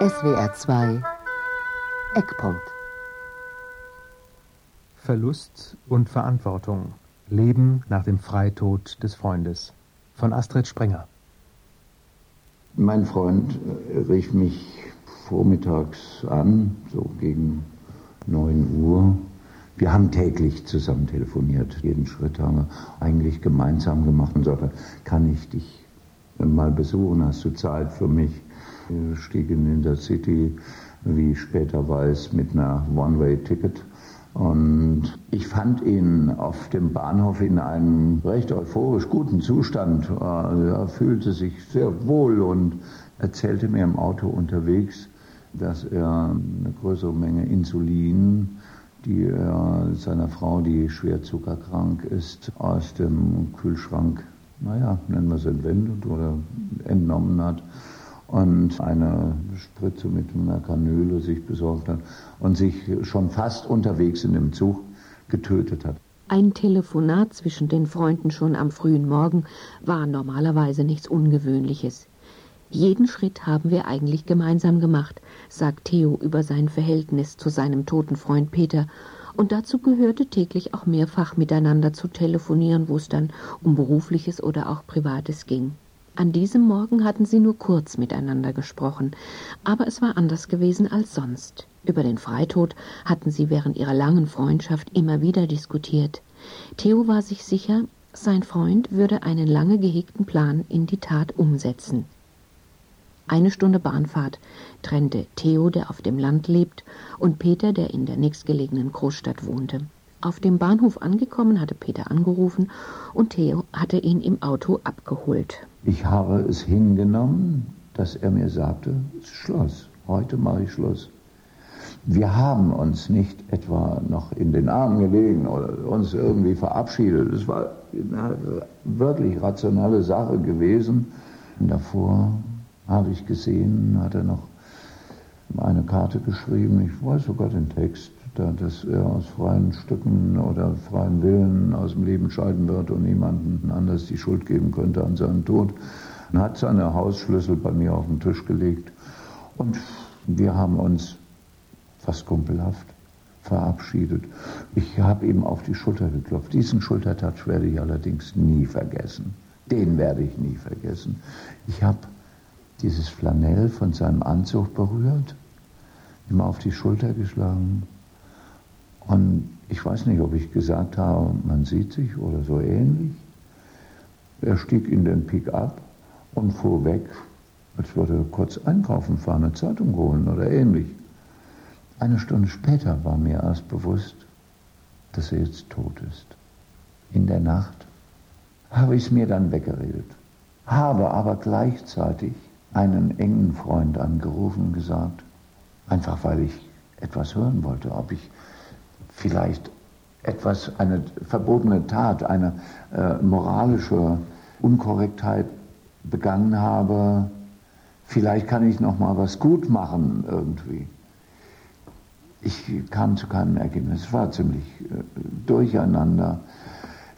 SWR 2 Eckpunkt Verlust und Verantwortung. Leben nach dem Freitod des Freundes. Von Astrid Sprenger. Mein Freund äh, rief mich vormittags an, so gegen 9 Uhr. Wir haben täglich zusammen telefoniert. Jeden Schritt haben wir eigentlich gemeinsam gemacht und sagte, kann ich dich mal besuchen? Hast du Zeit für mich? Stiegen in der City, wie ich später weiß, mit einer One-Way-Ticket. Und ich fand ihn auf dem Bahnhof in einem recht euphorisch guten Zustand. Er fühlte sich sehr wohl und erzählte mir im Auto unterwegs, dass er eine größere Menge Insulin, die er seiner Frau, die schwer zuckerkrank ist, aus dem Kühlschrank, naja, nennen wir es entwendet oder entnommen hat und eine Spritze mit einer Kanüle sich besorgt hat und sich schon fast unterwegs in dem Zug getötet hat. Ein Telefonat zwischen den Freunden schon am frühen Morgen war normalerweise nichts Ungewöhnliches. Jeden Schritt haben wir eigentlich gemeinsam gemacht, sagt Theo über sein Verhältnis zu seinem toten Freund Peter, und dazu gehörte täglich auch mehrfach miteinander zu telefonieren, wo es dann um berufliches oder auch privates ging. An diesem Morgen hatten sie nur kurz miteinander gesprochen, aber es war anders gewesen als sonst. Über den Freitod hatten sie während ihrer langen Freundschaft immer wieder diskutiert. Theo war sich sicher, sein Freund würde einen lange gehegten Plan in die Tat umsetzen. Eine Stunde Bahnfahrt trennte Theo, der auf dem Land lebt, und Peter, der in der nächstgelegenen Großstadt wohnte. Auf dem Bahnhof angekommen hatte Peter angerufen und Theo hatte ihn im Auto abgeholt. Ich habe es hingenommen, dass er mir sagte, Schluss, heute mache ich Schluss. Wir haben uns nicht etwa noch in den Armen gelegen oder uns irgendwie verabschiedet. Es war eine wirklich rationale Sache gewesen. Und davor habe ich gesehen, hat er noch eine Karte geschrieben, ich weiß sogar den Text, dass er aus freien Stücken oder freien Willen aus dem Leben scheiden wird und niemandem anders die Schuld geben könnte an seinem Tod. Er hat seine Hausschlüssel bei mir auf den Tisch gelegt und wir haben uns fast kumpelhaft verabschiedet. Ich habe ihm auf die Schulter geklopft. Diesen Schultertouch werde ich allerdings nie vergessen. Den werde ich nie vergessen. Ich habe dieses Flanell von seinem Anzug berührt, ihm auf die Schulter geschlagen. Und ich weiß nicht, ob ich gesagt habe, man sieht sich oder so ähnlich. Er stieg in den Pick-up und fuhr weg, als würde er kurz einkaufen fahren, eine Zeitung holen oder ähnlich. Eine Stunde später war mir erst bewusst, dass er jetzt tot ist. In der Nacht habe ich es mir dann weggeredet, habe aber gleichzeitig einen engen Freund angerufen und gesagt, einfach weil ich etwas hören wollte, ob ich vielleicht etwas, eine verbotene Tat, eine äh, moralische Unkorrektheit begangen habe, vielleicht kann ich noch mal was gut machen irgendwie. Ich kam zu keinem Ergebnis. Es war ziemlich äh, durcheinander.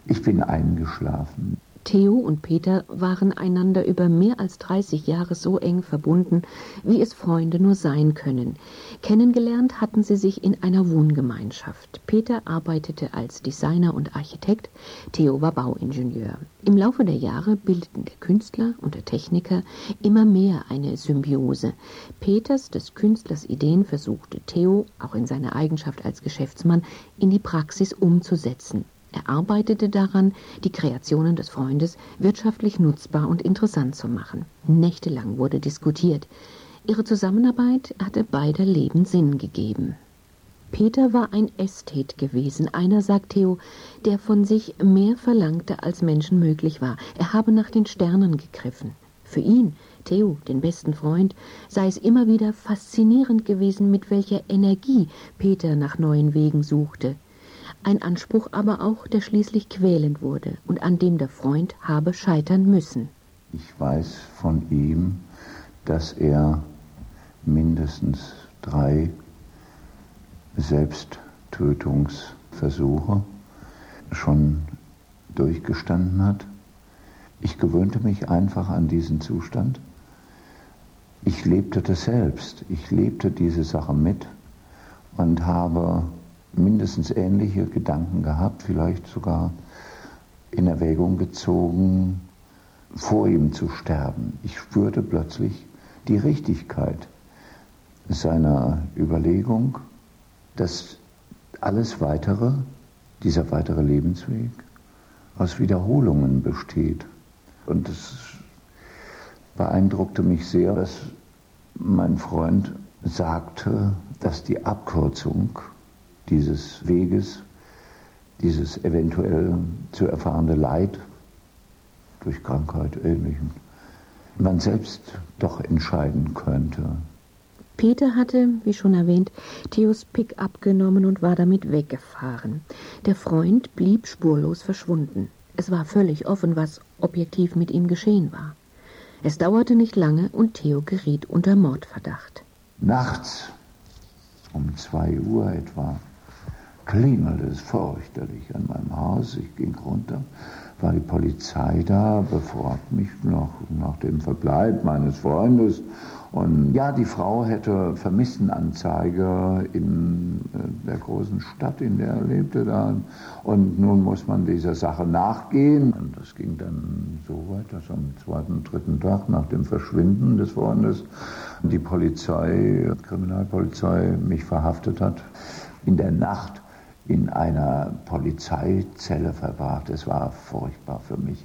Ich bin eingeschlafen. Theo und Peter waren einander über mehr als 30 Jahre so eng verbunden, wie es Freunde nur sein können. Kennengelernt hatten sie sich in einer Wohngemeinschaft. Peter arbeitete als Designer und Architekt, Theo war Bauingenieur. Im Laufe der Jahre bildeten der Künstler und der Techniker immer mehr eine Symbiose. Peters, des Künstlers Ideen, versuchte Theo, auch in seiner Eigenschaft als Geschäftsmann, in die Praxis umzusetzen. Er arbeitete daran, die Kreationen des Freundes wirtschaftlich nutzbar und interessant zu machen. Nächtelang wurde diskutiert. Ihre Zusammenarbeit hatte beider Leben Sinn gegeben. Peter war ein Ästhet gewesen, einer, sagt Theo, der von sich mehr verlangte, als Menschen möglich war. Er habe nach den Sternen gegriffen. Für ihn, Theo, den besten Freund, sei es immer wieder faszinierend gewesen, mit welcher Energie Peter nach neuen Wegen suchte ein Anspruch aber auch, der schließlich quälend wurde und an dem der Freund habe scheitern müssen. Ich weiß von ihm, dass er mindestens drei Selbsttötungsversuche schon durchgestanden hat. Ich gewöhnte mich einfach an diesen Zustand. Ich lebte das selbst. Ich lebte diese Sache mit und habe mindestens ähnliche Gedanken gehabt, vielleicht sogar in Erwägung gezogen, vor ihm zu sterben. Ich spürte plötzlich die Richtigkeit seiner Überlegung, dass alles Weitere, dieser weitere Lebensweg, aus Wiederholungen besteht. Und es beeindruckte mich sehr, dass mein Freund sagte, dass die Abkürzung dieses Weges, dieses eventuell zu erfahrene Leid durch Krankheit, Ähnlichem, man selbst doch entscheiden könnte. Peter hatte, wie schon erwähnt, Theos Pick abgenommen und war damit weggefahren. Der Freund blieb spurlos verschwunden. Es war völlig offen, was objektiv mit ihm geschehen war. Es dauerte nicht lange und Theo geriet unter Mordverdacht. Nachts um zwei Uhr etwa klingelte es fürchterlich an meinem Haus. Ich ging runter, war die Polizei da, befragt mich noch nach dem Verbleib meines Freundes. Und ja, die Frau hätte Vermisstenanzeige in äh, der großen Stadt, in der er lebte. Da. Und nun muss man dieser Sache nachgehen. Und das ging dann so weit, dass am zweiten, dritten Tag nach dem Verschwinden des Freundes die Polizei, Kriminalpolizei, mich verhaftet hat. In der Nacht in einer Polizeizelle verwahrt. Es war furchtbar für mich.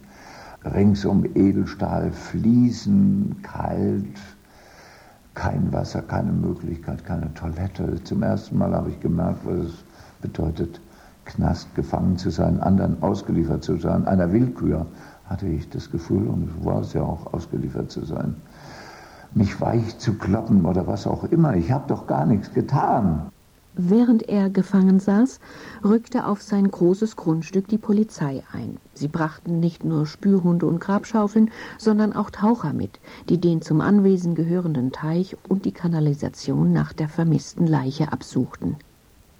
Ringsum Edelstahl, Fliesen, kalt, kein Wasser, keine Möglichkeit, keine Toilette. Zum ersten Mal habe ich gemerkt, was es bedeutet, Knast gefangen zu sein, anderen ausgeliefert zu sein. Einer Willkür hatte ich das Gefühl, und war es ja auch, ausgeliefert zu sein. Mich weich zu kloppen oder was auch immer. Ich habe doch gar nichts getan. Während er gefangen saß, rückte auf sein großes Grundstück die Polizei ein. Sie brachten nicht nur Spürhunde und Grabschaufeln, sondern auch Taucher mit, die den zum Anwesen gehörenden Teich und die Kanalisation nach der vermissten Leiche absuchten.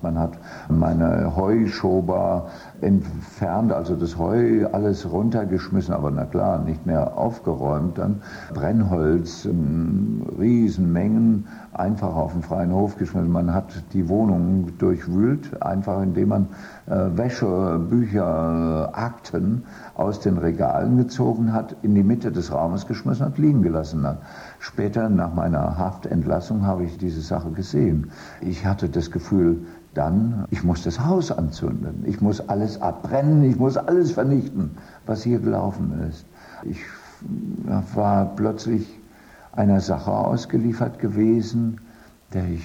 Man hat meine Heuschober entfernt, also das Heu alles runtergeschmissen, aber na klar, nicht mehr aufgeräumt. Dann Brennholz, in Riesenmengen, einfach auf den freien Hof geschmissen. Man hat die Wohnung durchwühlt, einfach indem man äh, Wäsche, Bücher, Akten aus den Regalen gezogen hat, in die Mitte des Raumes geschmissen hat, liegen gelassen hat. Später, nach meiner Haftentlassung, habe ich diese Sache gesehen. Ich hatte das Gefühl, dann, ich muss das Haus anzünden, ich muss alles abbrennen, ich muss alles vernichten, was hier gelaufen ist. Ich war plötzlich einer Sache ausgeliefert gewesen, der ich,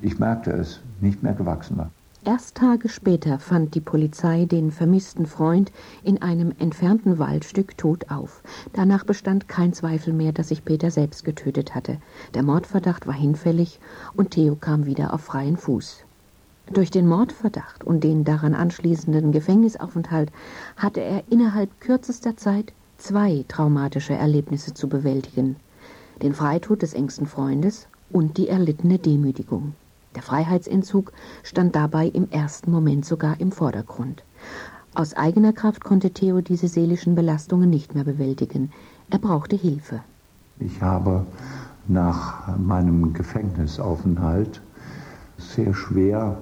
ich merkte es, nicht mehr gewachsen war. Erst Tage später fand die Polizei den vermissten Freund in einem entfernten Waldstück tot auf. Danach bestand kein Zweifel mehr, dass sich Peter selbst getötet hatte. Der Mordverdacht war hinfällig und Theo kam wieder auf freien Fuß. Durch den Mordverdacht und den daran anschließenden Gefängnisaufenthalt hatte er innerhalb kürzester Zeit zwei traumatische Erlebnisse zu bewältigen. Den Freitod des engsten Freundes und die erlittene Demütigung. Der Freiheitsentzug stand dabei im ersten Moment sogar im Vordergrund. Aus eigener Kraft konnte Theo diese seelischen Belastungen nicht mehr bewältigen. Er brauchte Hilfe. Ich habe nach meinem Gefängnisaufenthalt sehr schwer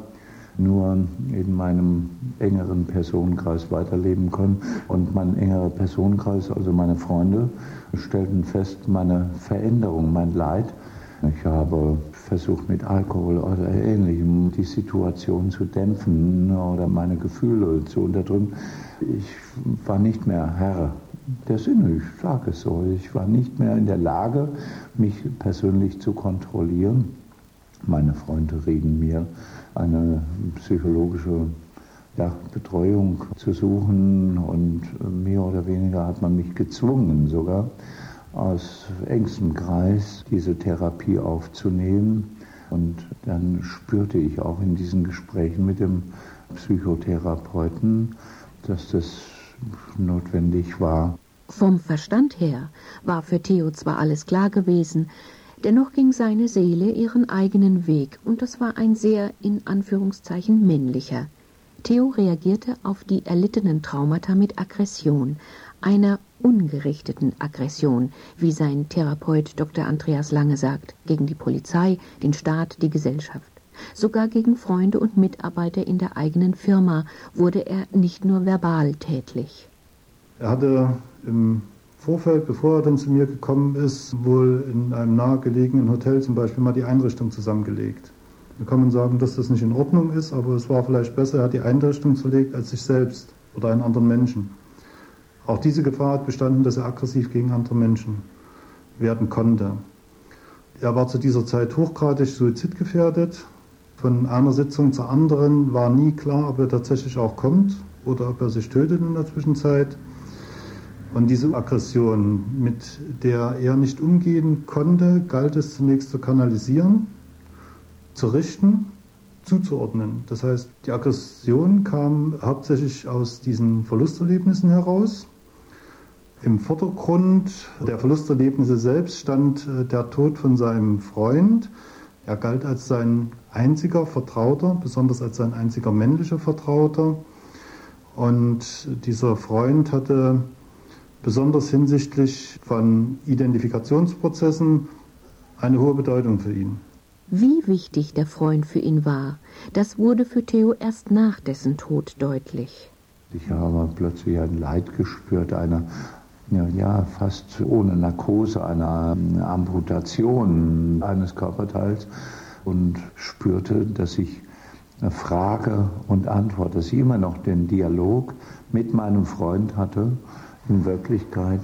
nur in meinem engeren Personenkreis weiterleben können. Und mein engerer Personenkreis, also meine Freunde, stellten fest, meine Veränderung, mein Leid. Ich habe versucht mit Alkohol oder ähnlichem die Situation zu dämpfen oder meine Gefühle zu unterdrücken. Ich war nicht mehr Herr der Sinne, ich sage es so. Ich war nicht mehr in der Lage, mich persönlich zu kontrollieren. Meine Freunde reden mir eine psychologische ja, Betreuung zu suchen und mehr oder weniger hat man mich gezwungen sogar aus engstem Kreis diese Therapie aufzunehmen. Und dann spürte ich auch in diesen Gesprächen mit dem Psychotherapeuten, dass das notwendig war. Vom Verstand her war für Theo zwar alles klar gewesen, Dennoch ging seine Seele ihren eigenen Weg, und das war ein sehr in Anführungszeichen männlicher. Theo reagierte auf die erlittenen Traumata mit Aggression, einer ungerichteten Aggression, wie sein Therapeut Dr. Andreas Lange sagt, gegen die Polizei, den Staat, die Gesellschaft. Sogar gegen Freunde und Mitarbeiter in der eigenen Firma wurde er nicht nur verbal tätlich. Er hatte im Vorfeld, bevor er dann zu mir gekommen ist, wohl in einem nahegelegenen Hotel zum Beispiel mal die Einrichtung zusammengelegt. Da kann man sagen, dass das nicht in Ordnung ist, aber es war vielleicht besser, er hat die Einrichtung zerlegt als sich selbst oder einen anderen Menschen. Auch diese Gefahr hat bestanden, dass er aggressiv gegen andere Menschen werden konnte. Er war zu dieser Zeit hochgradig suizidgefährdet. Von einer Sitzung zur anderen war nie klar, ob er tatsächlich auch kommt oder ob er sich tötet in der Zwischenzeit. Und diese Aggression, mit der er nicht umgehen konnte, galt es zunächst zu kanalisieren, zu richten, zuzuordnen. Das heißt, die Aggression kam hauptsächlich aus diesen Verlusterlebnissen heraus. Im Vordergrund der Verlusterlebnisse selbst stand äh, der Tod von seinem Freund. Er galt als sein einziger Vertrauter, besonders als sein einziger männlicher Vertrauter. Und dieser Freund hatte besonders hinsichtlich von Identifikationsprozessen eine hohe Bedeutung für ihn. Wie wichtig der Freund für ihn war, das wurde für Theo erst nach dessen Tod deutlich. Ich habe plötzlich ein Leid gespürt, einer ja, ja, fast ohne Narkose, einer Amputation eines Körperteils und spürte, dass ich Frage und Antwort, dass ich immer noch den Dialog mit meinem Freund hatte in Wirklichkeit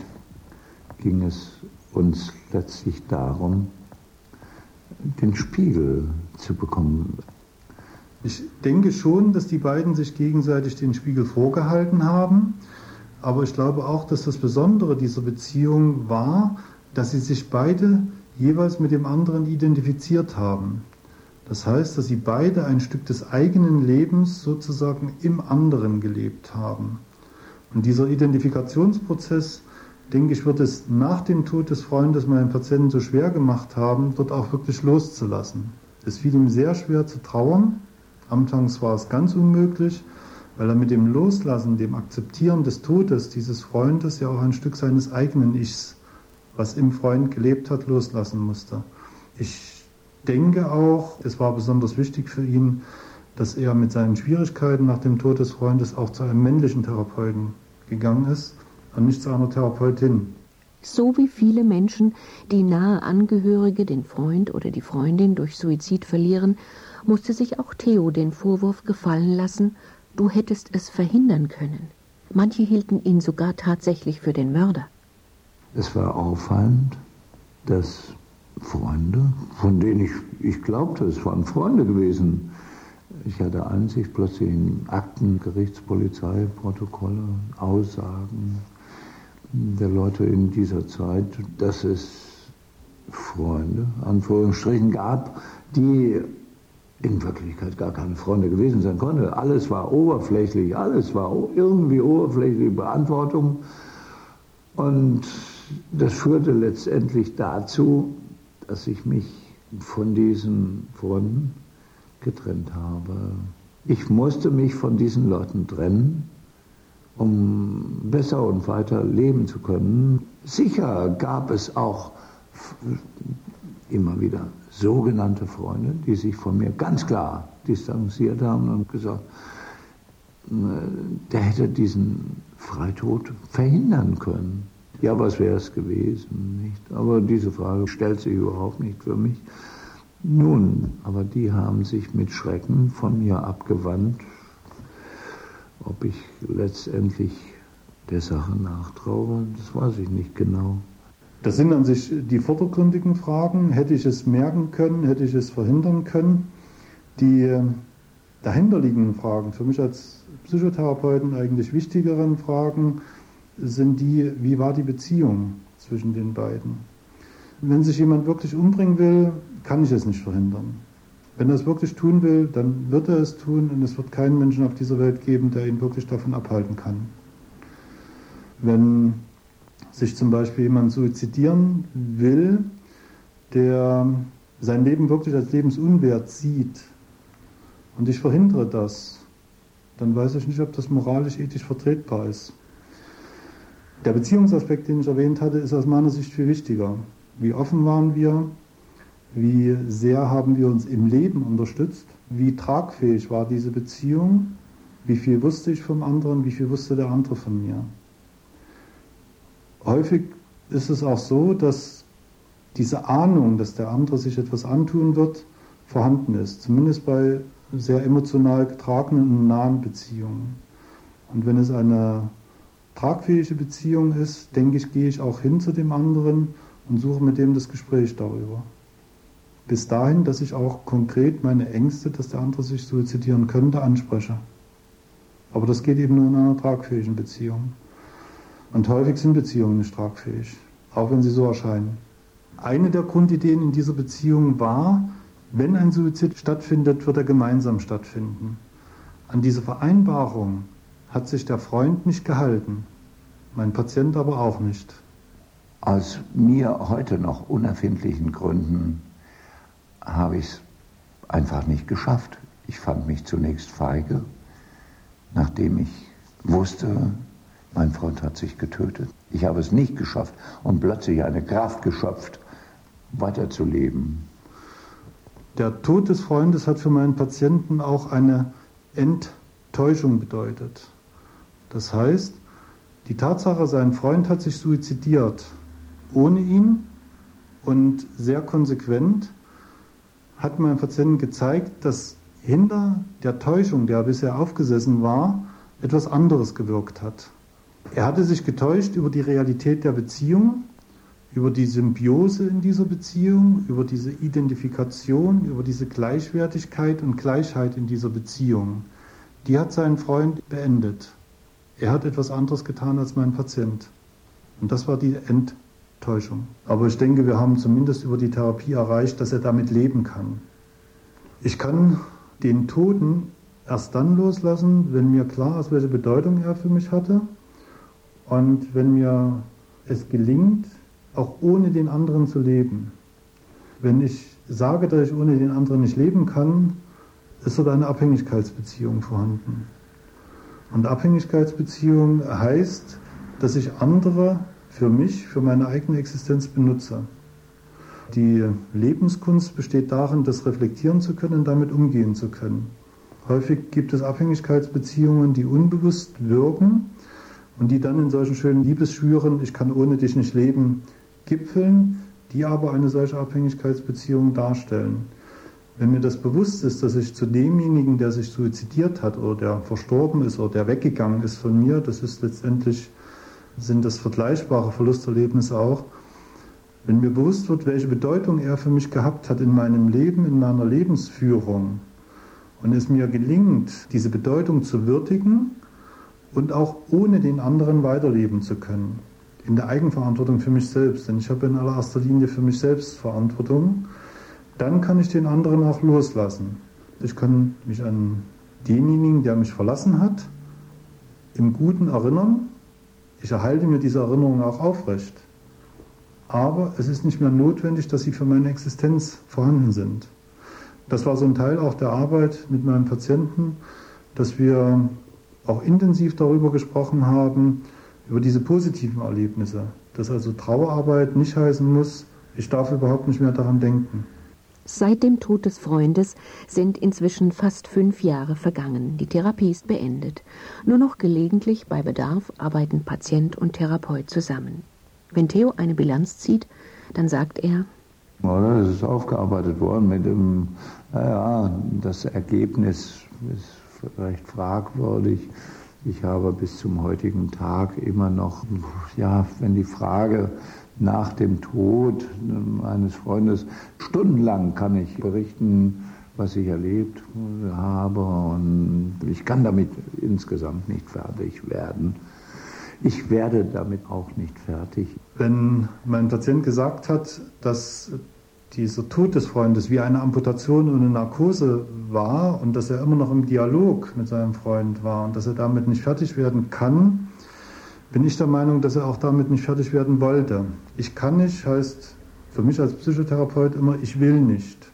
ging es uns letztlich darum, den Spiegel zu bekommen. Ich denke schon, dass die beiden sich gegenseitig den Spiegel vorgehalten haben, aber ich glaube auch, dass das Besondere dieser Beziehung war, dass sie sich beide jeweils mit dem anderen identifiziert haben. Das heißt, dass sie beide ein Stück des eigenen Lebens sozusagen im anderen gelebt haben. Und dieser Identifikationsprozess, denke ich, wird es nach dem Tod des Freundes meinem Patienten so schwer gemacht haben, dort auch wirklich loszulassen. Es fiel ihm sehr schwer zu trauern. Anfangs war es ganz unmöglich, weil er mit dem Loslassen, dem Akzeptieren des Todes dieses Freundes ja auch ein Stück seines eigenen Ichs, was im Freund gelebt hat, loslassen musste. Ich denke auch, es war besonders wichtig für ihn, dass er mit seinen Schwierigkeiten nach dem Tod des Freundes auch zu einem männlichen Therapeuten gegangen ist und nicht zu einer Therapeutin. So wie viele Menschen, die nahe Angehörige, den Freund oder die Freundin durch Suizid verlieren, musste sich auch Theo den Vorwurf gefallen lassen, du hättest es verhindern können. Manche hielten ihn sogar tatsächlich für den Mörder. Es war auffallend, dass Freunde, von denen ich, ich glaubte, es waren Freunde gewesen, ich hatte Ansicht plötzlich in Akten, Gerichtspolizei, Protokolle, Aussagen der Leute in dieser Zeit, dass es Freunde, Anführungsstrichen, gab, die in Wirklichkeit gar keine Freunde gewesen sein konnten. Alles war oberflächlich, alles war irgendwie oberflächliche Beantwortung. Und das führte letztendlich dazu, dass ich mich von diesen Freunden getrennt habe. Ich musste mich von diesen Leuten trennen, um besser und weiter leben zu können. Sicher gab es auch immer wieder sogenannte Freunde, die sich von mir ganz klar distanziert haben und gesagt, äh, der hätte diesen Freitod verhindern können. Ja, was wäre es gewesen, nicht? Aber diese Frage stellt sich überhaupt nicht für mich. Nun, aber die haben sich mit Schrecken von mir abgewandt. Ob ich letztendlich der Sache nachtraue, das weiß ich nicht genau. Das sind an sich die vordergründigen Fragen. Hätte ich es merken können, hätte ich es verhindern können? Die äh, dahinterliegenden Fragen, für mich als Psychotherapeuten eigentlich wichtigeren Fragen, sind die, wie war die Beziehung zwischen den beiden? Wenn sich jemand wirklich umbringen will, kann ich es nicht verhindern. Wenn er es wirklich tun will, dann wird er es tun und es wird keinen Menschen auf dieser Welt geben, der ihn wirklich davon abhalten kann. Wenn sich zum Beispiel jemand suizidieren will, der sein Leben wirklich als lebensunwert sieht und ich verhindere das, dann weiß ich nicht, ob das moralisch, ethisch vertretbar ist. Der Beziehungsaspekt, den ich erwähnt hatte, ist aus meiner Sicht viel wichtiger. Wie offen waren wir? Wie sehr haben wir uns im Leben unterstützt? Wie tragfähig war diese Beziehung? Wie viel wusste ich vom anderen? Wie viel wusste der andere von mir? Häufig ist es auch so, dass diese Ahnung, dass der andere sich etwas antun wird, vorhanden ist. Zumindest bei sehr emotional getragenen und nahen Beziehungen. Und wenn es eine tragfähige Beziehung ist, denke ich, gehe ich auch hin zu dem anderen und suche mit dem das Gespräch darüber. Bis dahin, dass ich auch konkret meine Ängste, dass der andere sich suizidieren könnte, anspreche. Aber das geht eben nur in einer tragfähigen Beziehung. Und häufig sind Beziehungen nicht tragfähig, auch wenn sie so erscheinen. Eine der Grundideen in dieser Beziehung war, wenn ein Suizid stattfindet, wird er gemeinsam stattfinden. An diese Vereinbarung hat sich der Freund nicht gehalten, mein Patient aber auch nicht. Aus mir heute noch unerfindlichen Gründen habe ich es einfach nicht geschafft. Ich fand mich zunächst feige, nachdem ich wusste, mein Freund hat sich getötet. Ich habe es nicht geschafft und plötzlich eine Kraft geschöpft, weiterzuleben. Der Tod des Freundes hat für meinen Patienten auch eine Enttäuschung bedeutet. Das heißt, die Tatsache, sein Freund hat sich suizidiert, ohne ihn und sehr konsequent, hat meinem Patienten gezeigt, dass hinter der Täuschung, der bisher aufgesessen war, etwas anderes gewirkt hat. Er hatte sich getäuscht über die Realität der Beziehung, über die Symbiose in dieser Beziehung, über diese Identifikation, über diese Gleichwertigkeit und Gleichheit in dieser Beziehung. Die hat sein Freund beendet. Er hat etwas anderes getan als mein Patient. Und das war die Enttäuschung. Aber ich denke, wir haben zumindest über die Therapie erreicht, dass er damit leben kann. Ich kann den Toten erst dann loslassen, wenn mir klar ist, welche Bedeutung er für mich hatte und wenn mir es gelingt, auch ohne den anderen zu leben. Wenn ich sage, dass ich ohne den anderen nicht leben kann, ist dort eine Abhängigkeitsbeziehung vorhanden. Und Abhängigkeitsbeziehung heißt, dass ich andere für mich, für meine eigene Existenz benutze. Die Lebenskunst besteht darin, das reflektieren zu können und damit umgehen zu können. Häufig gibt es Abhängigkeitsbeziehungen, die unbewusst wirken und die dann in solchen schönen Liebesschwüren, ich kann ohne dich nicht leben, gipfeln, die aber eine solche Abhängigkeitsbeziehung darstellen. Wenn mir das bewusst ist, dass ich zu demjenigen, der sich suizidiert hat oder der verstorben ist oder der weggegangen ist von mir, das ist letztendlich, sind das vergleichbare Verlusterlebnisse auch, wenn mir bewusst wird, welche Bedeutung er für mich gehabt hat in meinem Leben, in meiner Lebensführung, und es mir gelingt, diese Bedeutung zu würdigen, und auch ohne den anderen weiterleben zu können. In der Eigenverantwortung für mich selbst, denn ich habe in allererster Linie für mich selbst Verantwortung. Dann kann ich den anderen auch loslassen. Ich kann mich an denjenigen, der mich verlassen hat, im Guten erinnern. Ich erhalte mir diese Erinnerung auch aufrecht. Aber es ist nicht mehr notwendig, dass sie für meine Existenz vorhanden sind. Das war so ein Teil auch der Arbeit mit meinen Patienten, dass wir auch intensiv darüber gesprochen haben, über diese positiven Erlebnisse. Dass also Trauerarbeit nicht heißen muss, ich darf überhaupt nicht mehr daran denken. Seit dem Tod des Freundes sind inzwischen fast fünf Jahre vergangen. Die Therapie ist beendet. Nur noch gelegentlich bei Bedarf arbeiten Patient und Therapeut zusammen. Wenn Theo eine Bilanz zieht, dann sagt er, oder? Es ist aufgearbeitet worden mit dem, naja, das Ergebnis ist recht fragwürdig. Ich habe bis zum heutigen Tag immer noch, ja, wenn die Frage nach dem Tod meines Freundes, stundenlang kann ich berichten, was ich erlebt habe und ich kann damit insgesamt nicht fertig werden. Ich werde damit auch nicht fertig. Wenn mein Patient gesagt hat, dass dieser Tod des Freundes wie eine Amputation und eine Narkose war und dass er immer noch im Dialog mit seinem Freund war und dass er damit nicht fertig werden kann, bin ich der Meinung, dass er auch damit nicht fertig werden wollte. Ich kann nicht heißt für mich als Psychotherapeut immer, ich will nicht.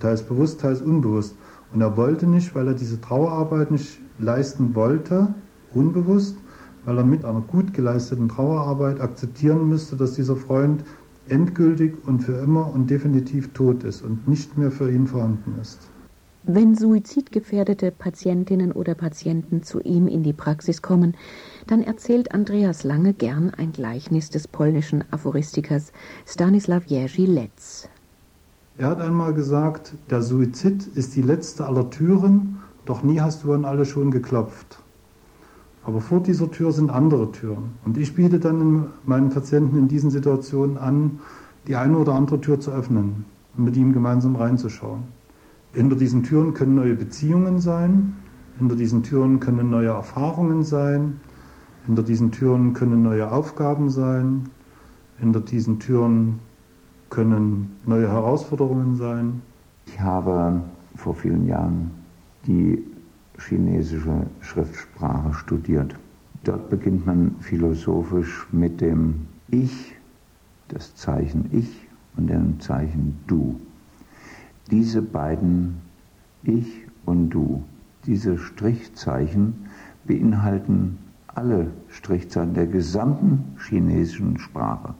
Teils bewusst, teils unbewusst. Und er wollte nicht, weil er diese Trauerarbeit nicht leisten wollte, unbewusst, weil er mit einer gut geleisteten Trauerarbeit akzeptieren müsste, dass dieser Freund endgültig und für immer und definitiv tot ist und nicht mehr für ihn vorhanden ist. Wenn suizidgefährdete Patientinnen oder Patienten zu ihm in die Praxis kommen, dann erzählt Andreas Lange gern ein Gleichnis des polnischen Aphoristikers Stanislaw Jerzy Letz. Er hat einmal gesagt, der Suizid ist die letzte aller Türen, doch nie hast du an alle schon geklopft. Aber vor dieser Tür sind andere Türen. Und ich biete dann meinen Patienten in diesen Situationen an, die eine oder andere Tür zu öffnen und mit ihm gemeinsam reinzuschauen. Hinter diesen Türen können neue Beziehungen sein, hinter diesen Türen können neue Erfahrungen sein, hinter diesen Türen können neue Aufgaben sein, hinter diesen Türen können neue Herausforderungen sein. Ich habe vor vielen Jahren die chinesische Schriftsprache studiert. Dort beginnt man philosophisch mit dem Ich, das Zeichen Ich und dem Zeichen Du diese beiden Ich und Du, diese Strichzeichen beinhalten alle Strichzeichen der gesamten chinesischen Sprache.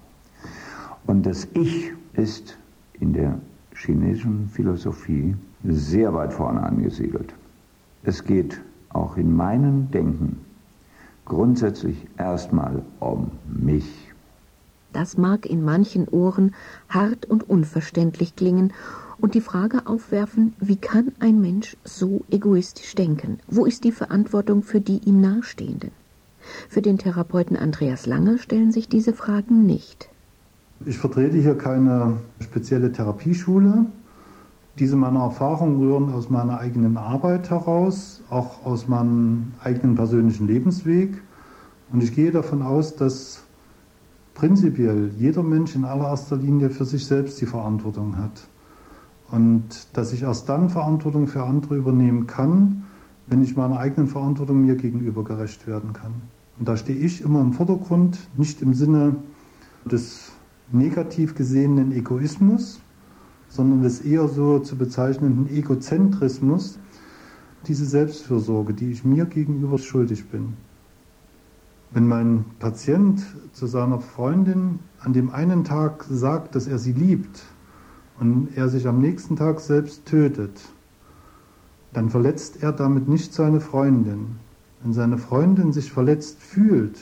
Und das Ich ist in der chinesischen Philosophie sehr weit vorne angesiedelt. Es geht auch in meinem Denken grundsätzlich erstmal um mich. Das mag in manchen Ohren hart und unverständlich klingen und die Frage aufwerfen, wie kann ein Mensch so egoistisch denken? Wo ist die Verantwortung für die ihm Nahestehenden? Für den Therapeuten Andreas Lange stellen sich diese Fragen nicht. Ich vertrete hier keine spezielle Therapieschule. Diese meiner Erfahrungen rühren aus meiner eigenen Arbeit heraus, auch aus meinem eigenen persönlichen Lebensweg. Und ich gehe davon aus, dass prinzipiell jeder Mensch in allererster Linie für sich selbst die Verantwortung hat. Und dass ich erst dann Verantwortung für andere übernehmen kann, wenn ich meiner eigenen Verantwortung mir gegenüber gerecht werden kann. Und da stehe ich immer im Vordergrund, nicht im Sinne des negativ gesehenen Egoismus, sondern des eher so zu bezeichnenden Egozentrismus, diese Selbstfürsorge, die ich mir gegenüber schuldig bin. Wenn mein Patient zu seiner Freundin an dem einen Tag sagt, dass er sie liebt, und er sich am nächsten Tag selbst tötet, dann verletzt er damit nicht seine Freundin. Wenn seine Freundin sich verletzt fühlt,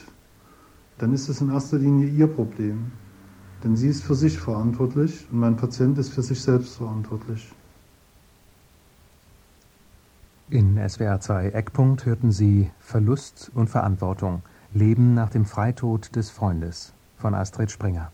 dann ist es in erster Linie ihr Problem. Denn sie ist für sich verantwortlich und mein Patient ist für sich selbst verantwortlich. In SWR 2 Eckpunkt hörten Sie Verlust und Verantwortung. Leben nach dem Freitod des Freundes von Astrid Springer.